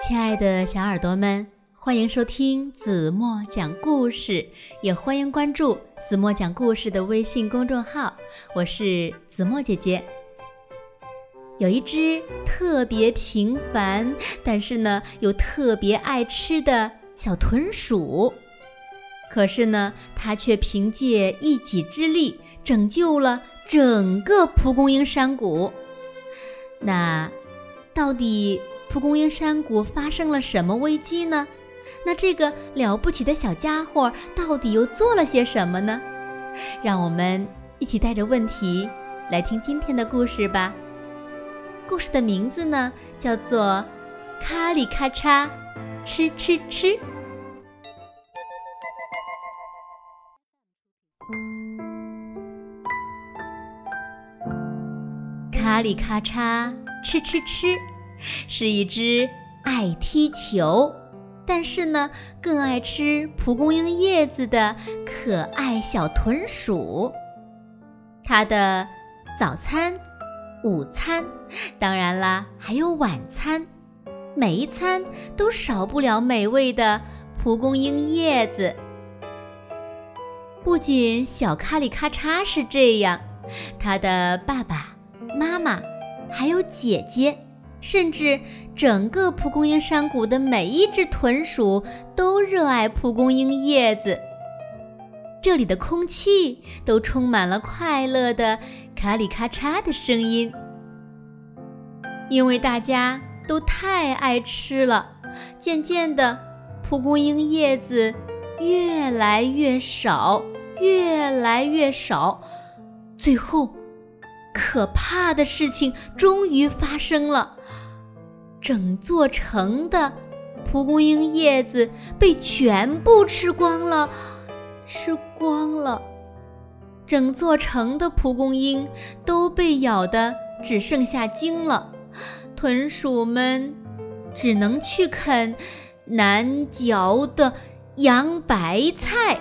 亲爱的小耳朵们，欢迎收听子墨讲故事，也欢迎关注子墨讲故事的微信公众号。我是子墨姐姐。有一只特别平凡，但是呢又特别爱吃的小豚鼠，可是呢，它却凭借一己之力拯救了整个蒲公英山谷。那到底？蒲公英山谷发生了什么危机呢？那这个了不起的小家伙到底又做了些什么呢？让我们一起带着问题来听今天的故事吧。故事的名字呢叫做《咔里咔嚓，吃吃吃》。咔里咔嚓，吃吃吃。是一只爱踢球，但是呢更爱吃蒲公英叶子的可爱小豚鼠。它的早餐、午餐，当然啦，还有晚餐，每一餐都少不了美味的蒲公英叶子。不仅小咔里咔嚓是这样，他的爸爸妈妈还有姐姐。甚至整个蒲公英山谷的每一只豚鼠都热爱蒲公英叶子。这里的空气都充满了快乐的咔里咔嚓的声音，因为大家都太爱吃了。渐渐的，蒲公英叶子越来越少，越来越少，最后。可怕的事情终于发生了，整座城的蒲公英叶子被全部吃光了，吃光了，整座城的蒲公英都被咬得只剩下茎了，豚鼠们只能去啃难嚼的洋白菜。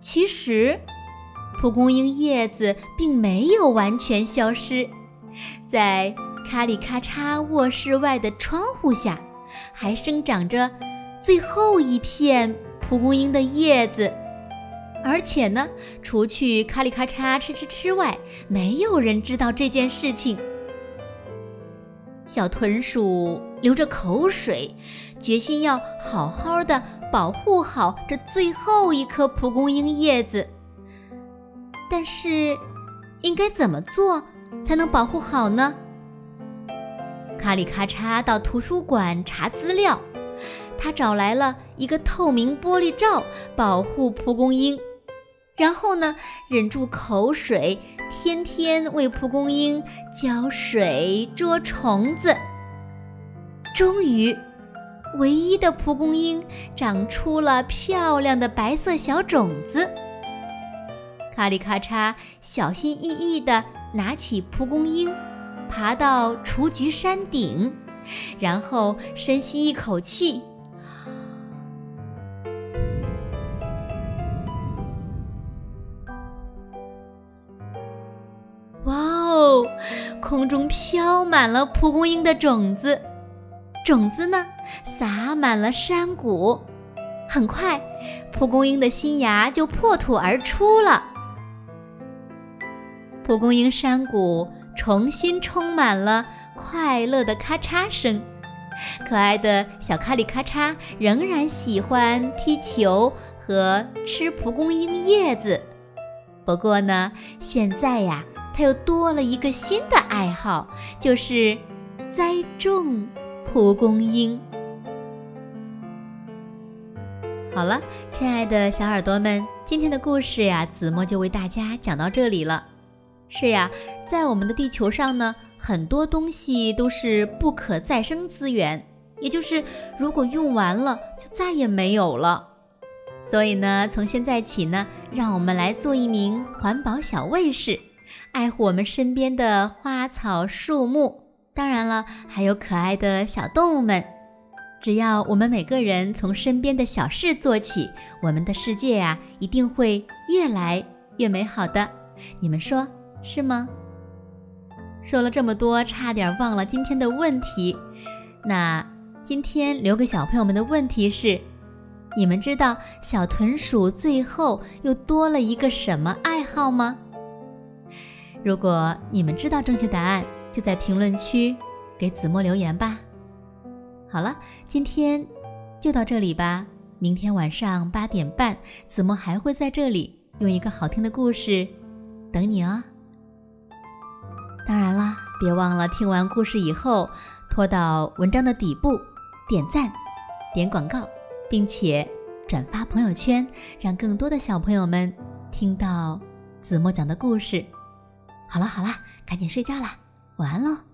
其实。蒲公英叶子并没有完全消失，在咔里咔嚓卧室外的窗户下，还生长着最后一片蒲公英的叶子。而且呢，除去咔里咔嚓吃吃吃外，没有人知道这件事情。小豚鼠流着口水，决心要好好的保护好这最后一颗蒲公英叶子。但是，应该怎么做才能保护好呢？卡里咔嚓到图书馆查资料，他找来了一个透明玻璃罩保护蒲公英，然后呢，忍住口水，天天为蒲公英浇水、捉虫子。终于，唯一的蒲公英长出了漂亮的白色小种子。咔里咔嚓，小心翼翼地拿起蒲公英，爬到雏菊山顶，然后深吸一口气。哇哦，空中飘满了蒲公英的种子，种子呢，洒满了山谷。很快，蒲公英的新芽就破土而出了。蒲公英山谷重新充满了快乐的咔嚓声，可爱的小卡里咔嚓仍然喜欢踢球和吃蒲公英叶子。不过呢，现在呀，他又多了一个新的爱好，就是栽种蒲公英。好了，亲爱的小耳朵们，今天的故事呀，子墨就为大家讲到这里了。是呀，在我们的地球上呢，很多东西都是不可再生资源，也就是如果用完了就再也没有了。所以呢，从现在起呢，让我们来做一名环保小卫士，爱护我们身边的花草树木，当然了，还有可爱的小动物们。只要我们每个人从身边的小事做起，我们的世界呀，一定会越来越美好的。你们说？是吗？说了这么多，差点忘了今天的问题。那今天留给小朋友们的问题是：你们知道小豚鼠最后又多了一个什么爱好吗？如果你们知道正确答案，就在评论区给子墨留言吧。好了，今天就到这里吧。明天晚上八点半，子墨还会在这里用一个好听的故事等你哦。当然啦，别忘了听完故事以后，拖到文章的底部点赞、点广告，并且转发朋友圈，让更多的小朋友们听到子墨讲的故事。好了好了，赶紧睡觉啦，晚安喽。